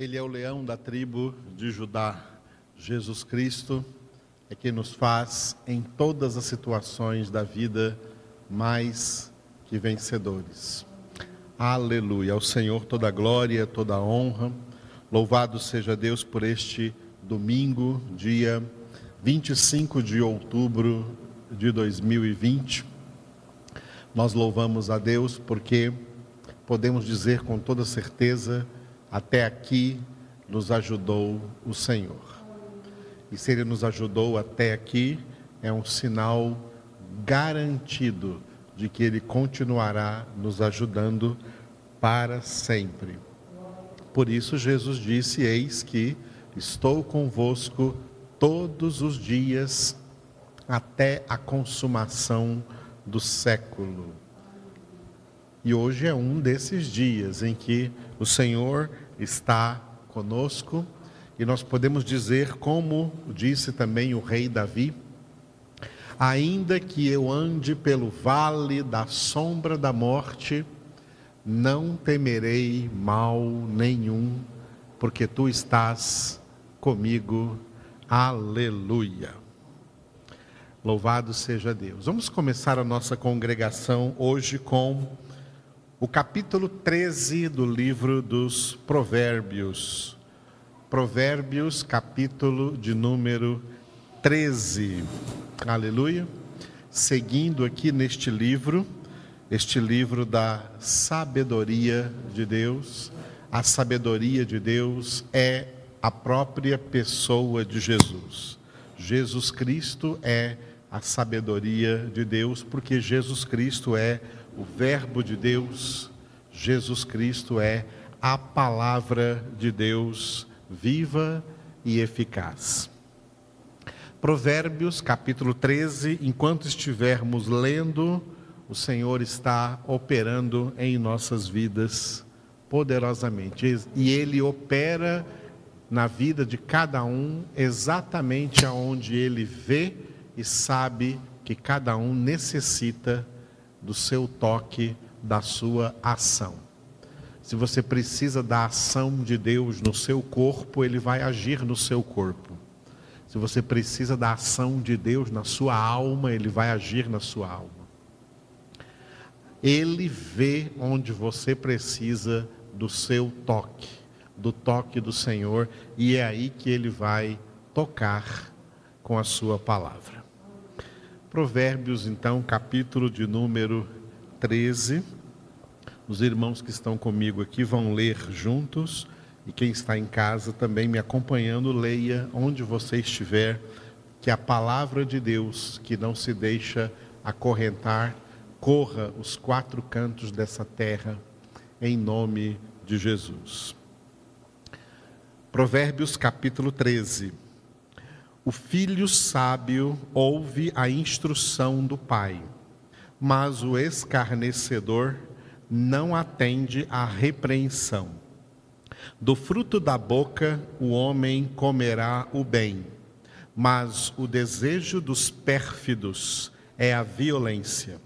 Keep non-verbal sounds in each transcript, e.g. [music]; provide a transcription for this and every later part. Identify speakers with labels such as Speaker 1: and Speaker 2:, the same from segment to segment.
Speaker 1: Ele é o leão da tribo de Judá. Jesus Cristo é quem nos faz, em todas as situações da vida, mais que vencedores. Aleluia. Ao Senhor toda a glória, toda a honra. Louvado seja Deus por este domingo, dia 25 de outubro de 2020. Nós louvamos a Deus porque podemos dizer com toda certeza até aqui nos ajudou o Senhor. E se Ele nos ajudou até aqui, é um sinal garantido de que Ele continuará nos ajudando para sempre. Por isso, Jesus disse: Eis que estou convosco todos os dias até a consumação do século. E hoje é um desses dias em que o Senhor está conosco e nós podemos dizer, como disse também o rei Davi, ainda que eu ande pelo vale da sombra da morte, não temerei mal nenhum, porque tu estás comigo. Aleluia. Louvado seja Deus. Vamos começar a nossa congregação hoje com o capítulo 13 do livro dos Provérbios. Provérbios, capítulo de número 13. Aleluia. Seguindo aqui neste livro, este livro da sabedoria de Deus. A sabedoria de Deus é a própria pessoa de Jesus. Jesus Cristo é a sabedoria de Deus, porque Jesus Cristo é o Verbo de Deus, Jesus Cristo é a palavra de Deus viva e eficaz. Provérbios capítulo 13, enquanto estivermos lendo, o Senhor está operando em nossas vidas poderosamente. E Ele opera na vida de cada um exatamente aonde Ele vê e sabe que cada um necessita do seu toque, da sua ação. Se você precisa da ação de Deus no seu corpo, ele vai agir no seu corpo. Se você precisa da ação de Deus na sua alma, ele vai agir na sua alma. Ele vê onde você precisa do seu toque, do toque do Senhor, e é aí que ele vai tocar com a sua palavra. Provérbios, então, capítulo de número 13. Os irmãos que estão comigo aqui vão ler juntos, e quem está em casa também me acompanhando, leia onde você estiver, que a palavra de Deus, que não se deixa acorrentar, corra os quatro cantos dessa terra, em nome de Jesus. Provérbios capítulo 13. O filho sábio ouve a instrução do pai, mas o escarnecedor não atende à repreensão. Do fruto da boca o homem comerá o bem, mas o desejo dos pérfidos é a violência.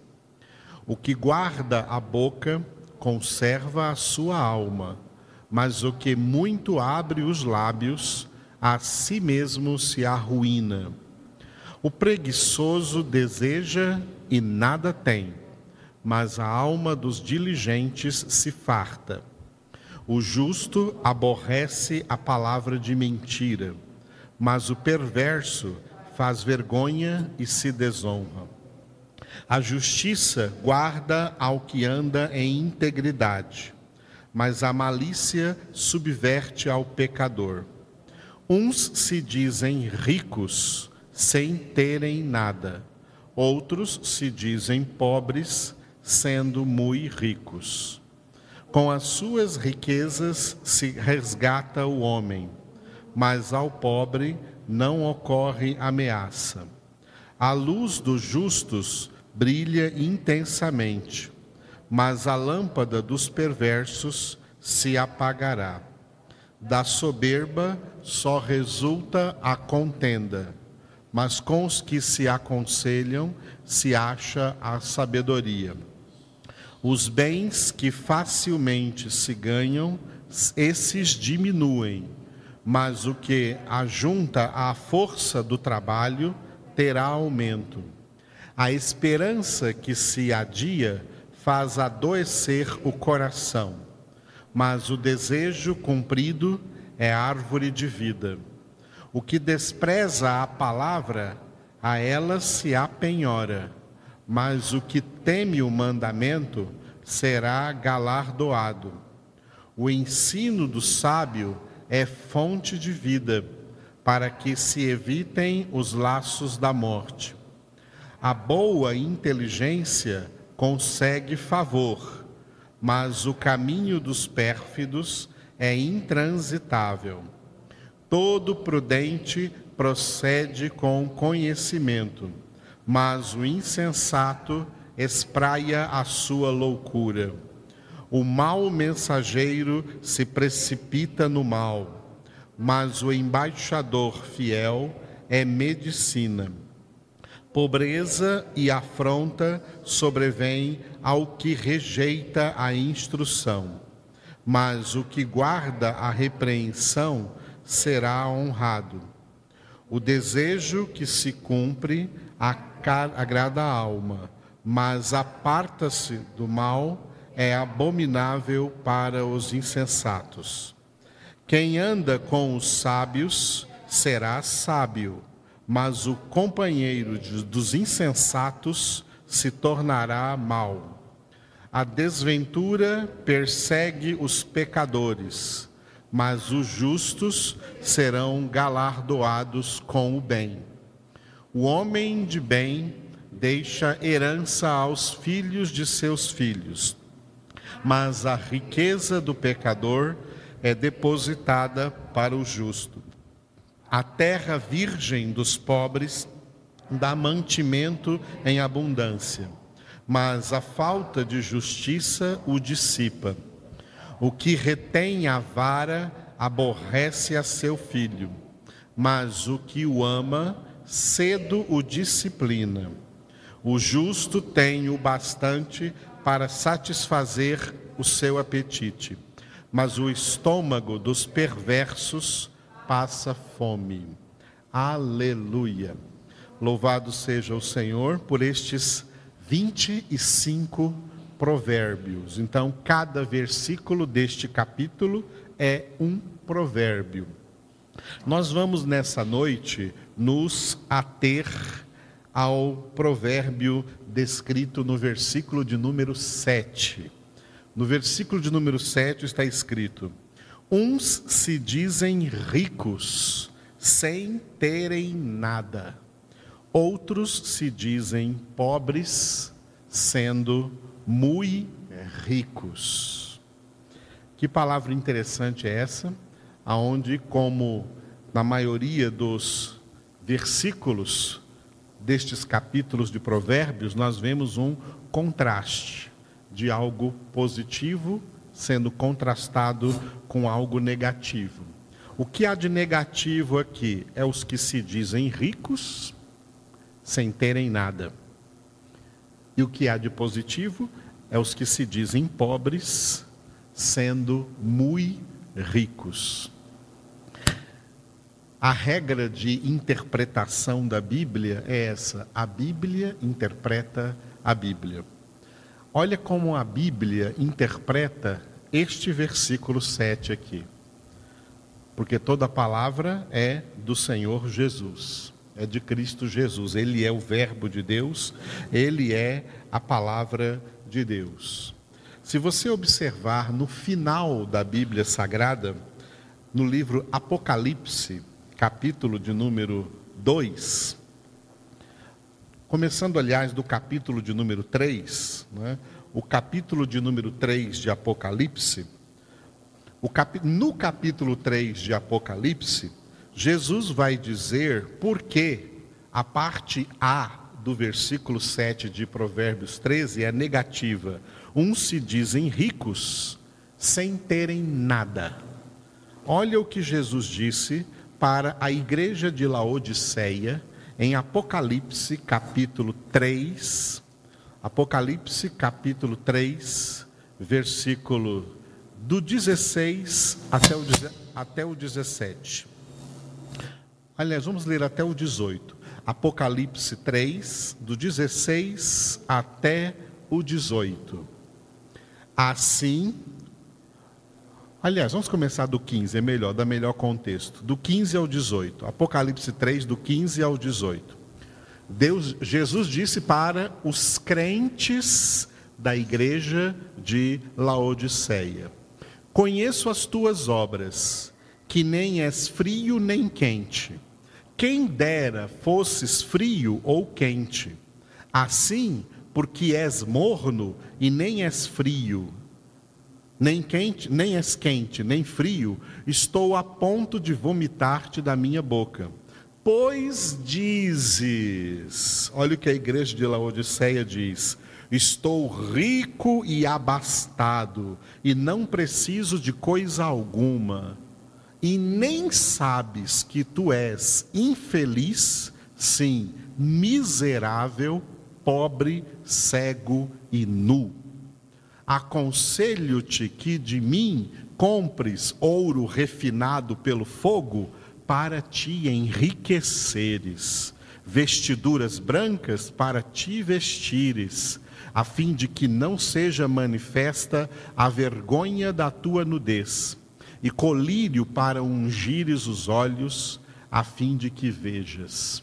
Speaker 1: O que guarda a boca conserva a sua alma, mas o que muito abre os lábios a si mesmo se arruína. O preguiçoso deseja e nada tem, mas a alma dos diligentes se farta. O justo aborrece a palavra de mentira, mas o perverso faz vergonha e se desonra. A justiça guarda ao que anda em integridade, mas a malícia subverte ao pecador. Uns se dizem ricos sem terem nada, outros se dizem pobres sendo muito ricos. Com as suas riquezas se resgata o homem, mas ao pobre não ocorre ameaça. A luz dos justos brilha intensamente, mas a lâmpada dos perversos se apagará. Da soberba só resulta a contenda, mas com os que se aconselham se acha a sabedoria. Os bens que facilmente se ganham esses diminuem, mas o que ajunta à força do trabalho terá aumento. A esperança que se adia faz adoecer o coração, mas o desejo cumprido é árvore de vida. O que despreza a palavra, a ela se apenhora, mas o que teme o mandamento será galardoado. O ensino do sábio é fonte de vida, para que se evitem os laços da morte. A boa inteligência consegue favor, mas o caminho dos pérfidos é intransitável. Todo prudente procede com conhecimento, mas o insensato espraia a sua loucura. O mau mensageiro se precipita no mal, mas o embaixador fiel é medicina. Pobreza e afronta sobrevêm ao que rejeita a instrução, mas o que guarda a repreensão será honrado. O desejo que se cumpre agrada a alma, mas aparta-se do mal é abominável para os insensatos. Quem anda com os sábios será sábio mas o companheiro dos insensatos se tornará mau. A desventura persegue os pecadores, mas os justos serão galardoados com o bem. O homem de bem deixa herança aos filhos de seus filhos, mas a riqueza do pecador é depositada para o justo. A terra virgem dos pobres dá mantimento em abundância, mas a falta de justiça o dissipa. O que retém a vara aborrece a seu filho, mas o que o ama cedo o disciplina. O justo tem o bastante para satisfazer o seu apetite, mas o estômago dos perversos passa fome. Aleluia. Louvado seja o Senhor por estes 25 provérbios. Então, cada versículo deste capítulo é um provérbio. Nós vamos nessa noite nos ater ao provérbio descrito no versículo de número 7. No versículo de número 7 está escrito: Uns se dizem ricos sem terem nada, outros se dizem pobres sendo muito ricos. Que palavra interessante é essa, aonde como na maioria dos versículos destes capítulos de Provérbios, nós vemos um contraste de algo positivo sendo contrastado com algo negativo. O que há de negativo aqui é os que se dizem ricos sem terem nada. E o que há de positivo é os que se dizem pobres sendo muito ricos. A regra de interpretação da Bíblia é essa: a Bíblia interpreta a Bíblia. Olha como a Bíblia interpreta este versículo 7 aqui. Porque toda palavra é do Senhor Jesus, é de Cristo Jesus. Ele é o Verbo de Deus, ele é a palavra de Deus. Se você observar no final da Bíblia Sagrada, no livro Apocalipse, capítulo de número 2, Começando, aliás, do capítulo de número 3, né? o capítulo de número 3 de Apocalipse, capi... no capítulo 3 de Apocalipse, Jesus vai dizer por que a parte A do versículo 7 de Provérbios 13 é negativa. Uns se dizem ricos sem terem nada. Olha o que Jesus disse para a igreja de Laodiceia em Apocalipse capítulo 3, Apocalipse capítulo 3, versículo do 16 até o, até o 17. Aliás, vamos ler até o 18. Apocalipse 3, do 16 até o 18. Assim, aliás, vamos começar do 15, é melhor, dá melhor contexto. Do 15 ao 18. Apocalipse 3, do 15 ao 18. Deus, Jesus disse para os crentes da igreja de Laodiceia: Conheço as tuas obras, que nem és frio nem quente. Quem dera fosses frio ou quente. Assim, porque és morno e nem és frio, nem quente, nem és quente, nem frio, estou a ponto de vomitar-te da minha boca. Pois dizes, olha o que a igreja de Laodiceia diz: Estou rico e abastado, e não preciso de coisa alguma. E nem sabes que tu és infeliz, sim, miserável, pobre, cego e nu. Aconselho-te que de mim compres ouro refinado pelo fogo, para te enriqueceres, vestiduras brancas para te vestires, a fim de que não seja manifesta a vergonha da tua nudez, e colírio para ungires os olhos, a fim de que vejas.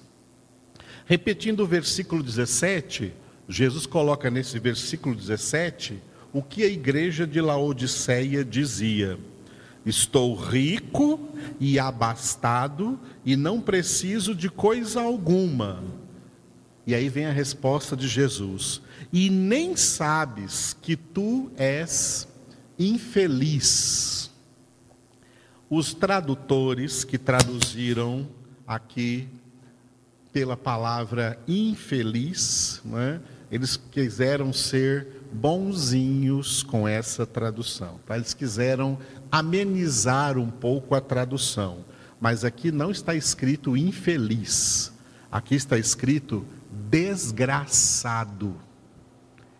Speaker 1: Repetindo o versículo 17, Jesus coloca nesse versículo 17 o que a igreja de Laodiceia dizia: Estou rico e abastado e não preciso de coisa alguma. E aí vem a resposta de Jesus: E nem sabes que tu és infeliz. Os tradutores que traduziram aqui pela palavra infeliz, é? eles quiseram ser bonzinhos com essa tradução. Tá? Eles quiseram amenizar um pouco a tradução. Mas aqui não está escrito infeliz, aqui está escrito desgraçado.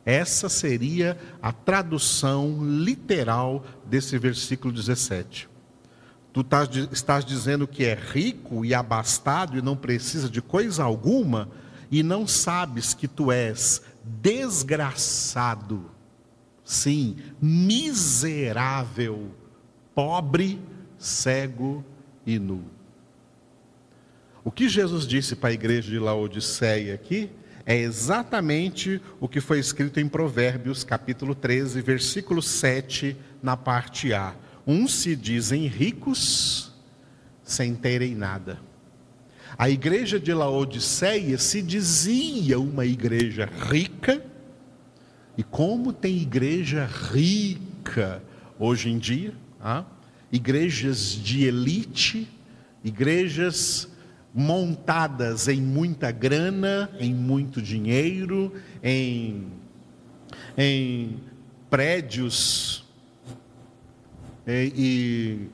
Speaker 1: Essa seria a tradução literal desse versículo 17. Tu estás dizendo que é rico e abastado e não precisa de coisa alguma, e não sabes que tu és desgraçado, sim, miserável pobre, cego e nu. O que Jesus disse para a igreja de Laodiceia aqui é exatamente o que foi escrito em Provérbios, capítulo 13, versículo 7, na parte A. Uns se dizem ricos sem terem nada. A igreja de Laodiceia se dizia uma igreja rica, e como tem igreja rica hoje em dia, ah, igrejas de elite, igrejas montadas em muita grana, em muito dinheiro, em, em prédios e, e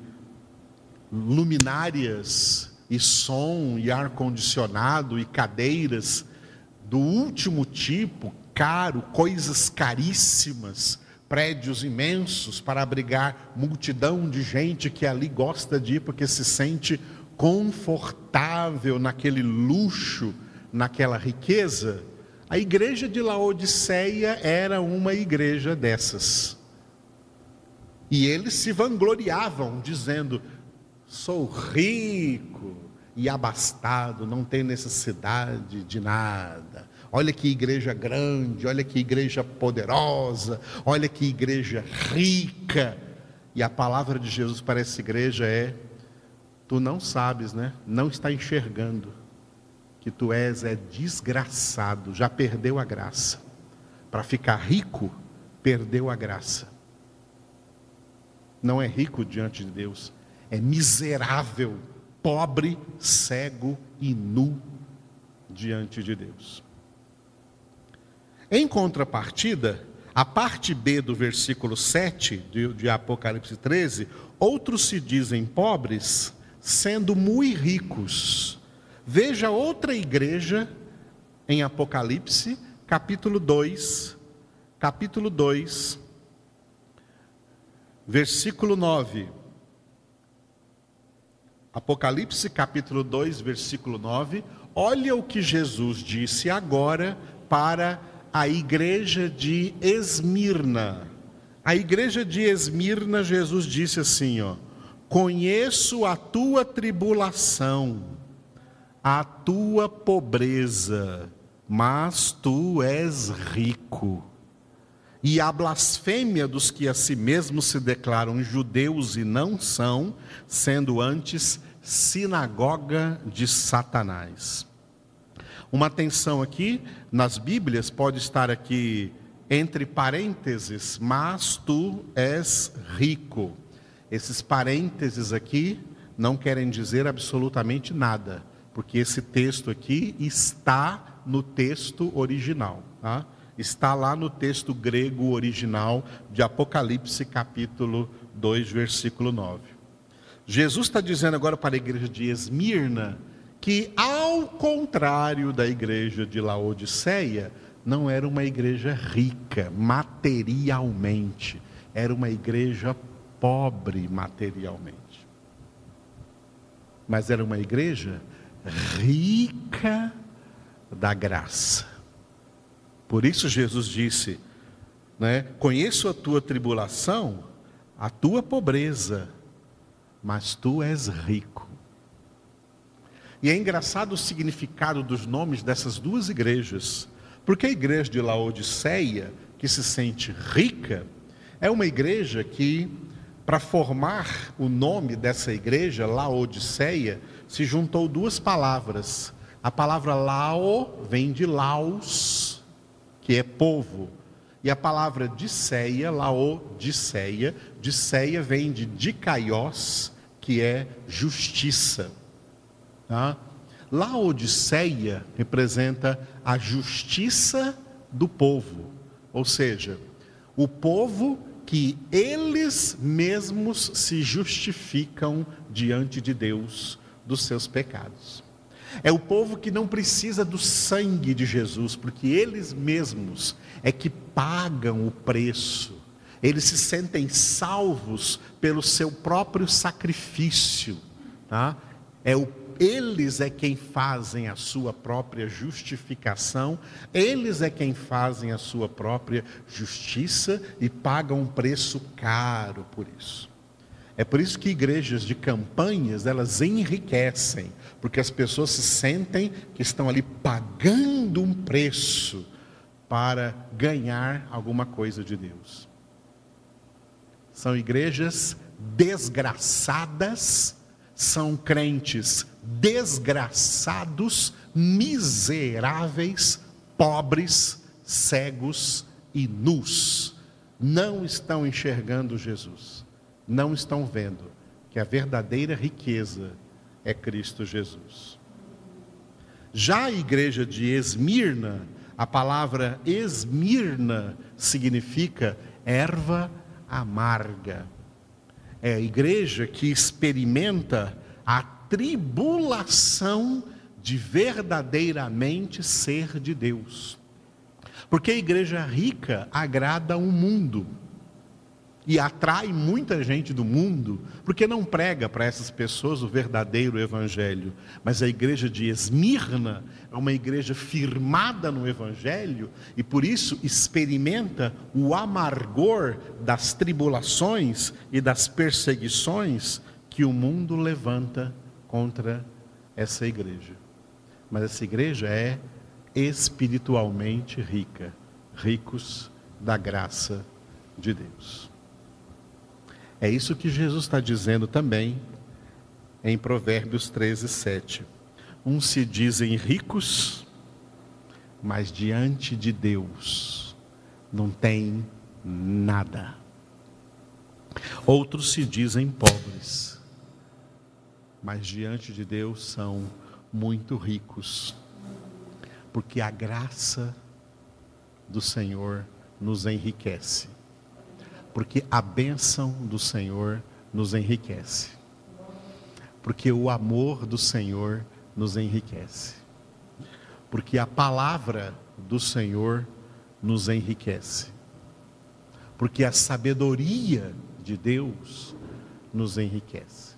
Speaker 1: luminárias e som e ar condicionado e cadeiras do último tipo, caro, coisas caríssimas prédios imensos para abrigar multidão de gente que ali gosta de ir porque se sente confortável naquele luxo, naquela riqueza. A igreja de Laodiceia era uma igreja dessas. E eles se vangloriavam, dizendo: sou rico e abastado, não tenho necessidade de nada. Olha que igreja grande, olha que igreja poderosa, olha que igreja rica. E a palavra de Jesus para essa igreja é: tu não sabes, né? Não está enxergando que tu és é desgraçado, já perdeu a graça. Para ficar rico, perdeu a graça. Não é rico diante de Deus, é miserável, pobre, cego e nu diante de Deus. Em contrapartida, a parte B do versículo 7 de, de Apocalipse 13, outros se dizem pobres, sendo muito ricos. Veja outra igreja em Apocalipse, capítulo 2, capítulo 2, versículo 9. Apocalipse capítulo 2, versículo 9. Olha o que Jesus disse agora para a igreja de Esmirna. A igreja de Esmirna, Jesus disse assim, ó: Conheço a tua tribulação, a tua pobreza, mas tu és rico. E a blasfêmia dos que a si mesmos se declaram judeus e não são, sendo antes sinagoga de Satanás. Uma atenção aqui, nas Bíblias pode estar aqui entre parênteses, mas tu és rico. Esses parênteses aqui não querem dizer absolutamente nada, porque esse texto aqui está no texto original, tá? está lá no texto grego original de Apocalipse, capítulo 2, versículo 9. Jesus está dizendo agora para a igreja de Esmirna que, ao contrário da igreja de Laodiceia, não era uma igreja rica materialmente, era uma igreja pobre materialmente. Mas era uma igreja rica da graça. Por isso Jesus disse, né, conheço a tua tribulação, a tua pobreza, mas tu és rico. E é engraçado o significado dos nomes dessas duas igrejas, porque a igreja de Laodiceia, que se sente rica, é uma igreja que, para formar o nome dessa igreja, Laodiceia, se juntou duas palavras. A palavra Lao vem de Laos, que é povo, e a palavra Diceia, Laodiceia, Diceia vem de Dicaios, que é justiça. Tá? Laodiceia representa a justiça do povo, ou seja, o povo que eles mesmos se justificam diante de Deus dos seus pecados. É o povo que não precisa do sangue de Jesus, porque eles mesmos é que pagam o preço. Eles se sentem salvos pelo seu próprio sacrifício. Tá? É o eles é quem fazem a sua própria justificação, eles é quem fazem a sua própria justiça e pagam um preço caro por isso. É por isso que igrejas de campanhas, elas enriquecem, porque as pessoas se sentem que estão ali pagando um preço para ganhar alguma coisa de Deus. São igrejas desgraçadas, são crentes desgraçados, miseráveis, pobres, cegos e nus. Não estão enxergando Jesus, não estão vendo que a verdadeira riqueza é Cristo Jesus. Já a igreja de Esmirna, a palavra Esmirna significa erva amarga. É a igreja que experimenta a tribulação de verdadeiramente ser de Deus. Porque a igreja rica agrada o mundo e atrai muita gente do mundo, porque não prega para essas pessoas o verdadeiro evangelho. Mas a igreja de Esmirna é uma igreja firmada no evangelho e por isso experimenta o amargor das tribulações e das perseguições que o mundo levanta contra essa igreja. Mas essa igreja é espiritualmente rica, ricos da graça de Deus. É isso que Jesus está dizendo também em Provérbios 13, 7. Uns se dizem ricos, mas diante de Deus não tem nada. Outros se dizem pobres, mas diante de Deus são muito ricos, porque a graça do Senhor nos enriquece, porque a bênção do Senhor nos enriquece, porque o amor do Senhor nos enriquece, porque a palavra do Senhor nos enriquece, porque a sabedoria de Deus nos enriquece.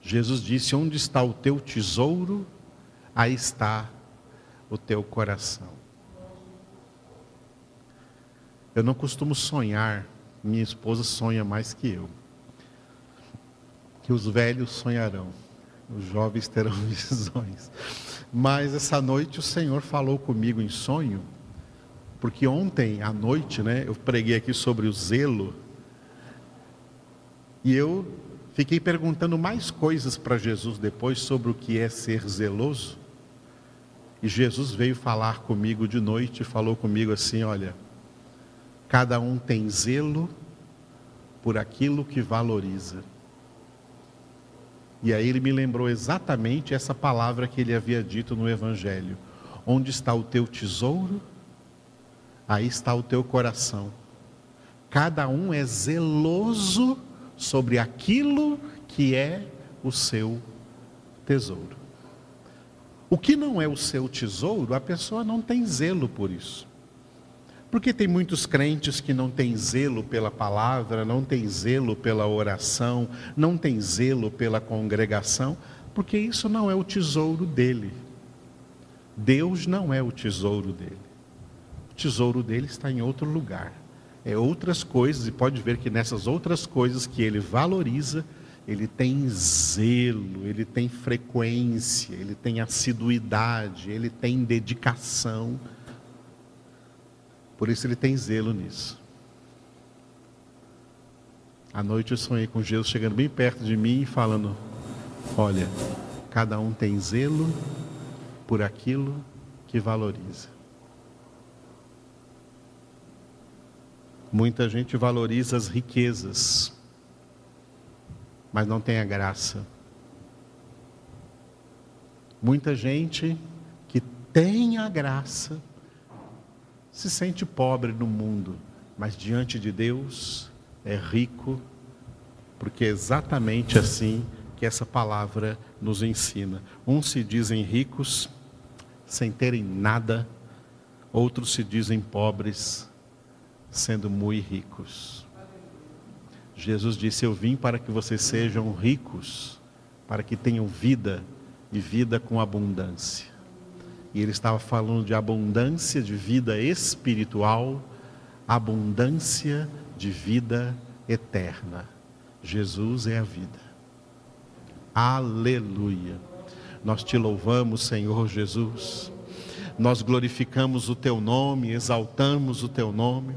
Speaker 1: Jesus disse: Onde está o teu tesouro, aí está o teu coração. Eu não costumo sonhar, minha esposa sonha mais que eu. Que os velhos sonharão, os jovens terão [laughs] visões. Mas essa noite o Senhor falou comigo em sonho, porque ontem à noite, né, eu preguei aqui sobre o zelo, e eu fiquei perguntando mais coisas para Jesus depois sobre o que é ser zeloso. E Jesus veio falar comigo de noite e falou comigo assim: olha, cada um tem zelo por aquilo que valoriza. E aí ele me lembrou exatamente essa palavra que ele havia dito no Evangelho: Onde está o teu tesouro, aí está o teu coração. Cada um é zeloso sobre aquilo que é o seu tesouro. O que não é o seu tesouro, a pessoa não tem zelo por isso. Porque tem muitos crentes que não têm zelo pela palavra, não têm zelo pela oração, não têm zelo pela congregação, porque isso não é o tesouro dele. Deus não é o tesouro dele. O tesouro dele está em outro lugar. É outras coisas, e pode ver que nessas outras coisas que ele valoriza, ele tem zelo, ele tem frequência, ele tem assiduidade, ele tem dedicação. Por isso ele tem zelo nisso. À noite eu sonhei com Jesus chegando bem perto de mim e falando: Olha, cada um tem zelo por aquilo que valoriza. Muita gente valoriza as riquezas mas não tem a graça. Muita gente que tem a graça se sente pobre no mundo, mas diante de Deus é rico, porque é exatamente assim que essa palavra nos ensina. Uns se dizem ricos sem terem nada, outros se dizem pobres sendo muito ricos. Jesus disse: Eu vim para que vocês sejam ricos, para que tenham vida e vida com abundância. E ele estava falando de abundância de vida espiritual, abundância de vida eterna. Jesus é a vida. Aleluia. Nós te louvamos, Senhor Jesus. Nós glorificamos o teu nome, exaltamos o teu nome.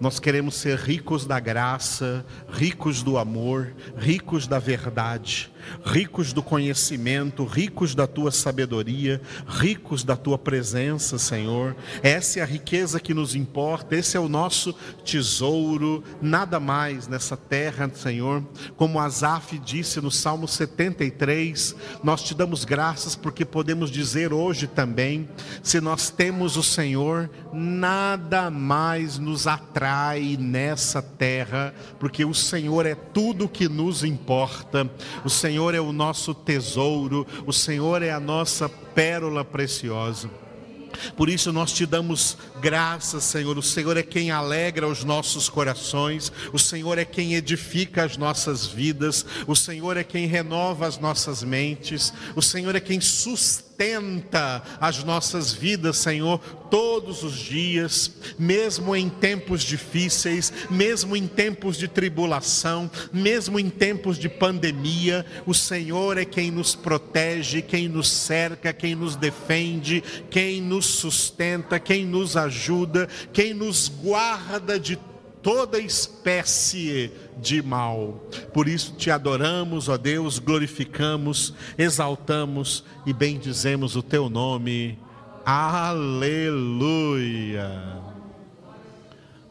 Speaker 1: Nós queremos ser ricos da graça, ricos do amor, ricos da verdade, ricos do conhecimento, ricos da tua sabedoria, ricos da tua presença, Senhor. Essa é a riqueza que nos importa, esse é o nosso tesouro, nada mais nessa terra, Senhor. Como Asaf disse no Salmo 73, nós te damos graças porque podemos dizer hoje também: se nós temos o Senhor, nada mais nos atrai nessa terra, porque o Senhor é tudo que nos importa, o Senhor é o nosso tesouro, o Senhor é a nossa pérola preciosa. Por isso nós te damos graças, Senhor. O Senhor é quem alegra os nossos corações, o Senhor é quem edifica as nossas vidas, o Senhor é quem renova as nossas mentes, o Senhor é quem sustenta sustenta as nossas vidas, Senhor, todos os dias, mesmo em tempos difíceis, mesmo em tempos de tribulação, mesmo em tempos de pandemia, o Senhor é quem nos protege, quem nos cerca, quem nos defende, quem nos sustenta, quem nos ajuda, quem nos guarda de toda espécie de mal. Por isso te adoramos, ó Deus, glorificamos, exaltamos e bendizemos o teu nome. Aleluia.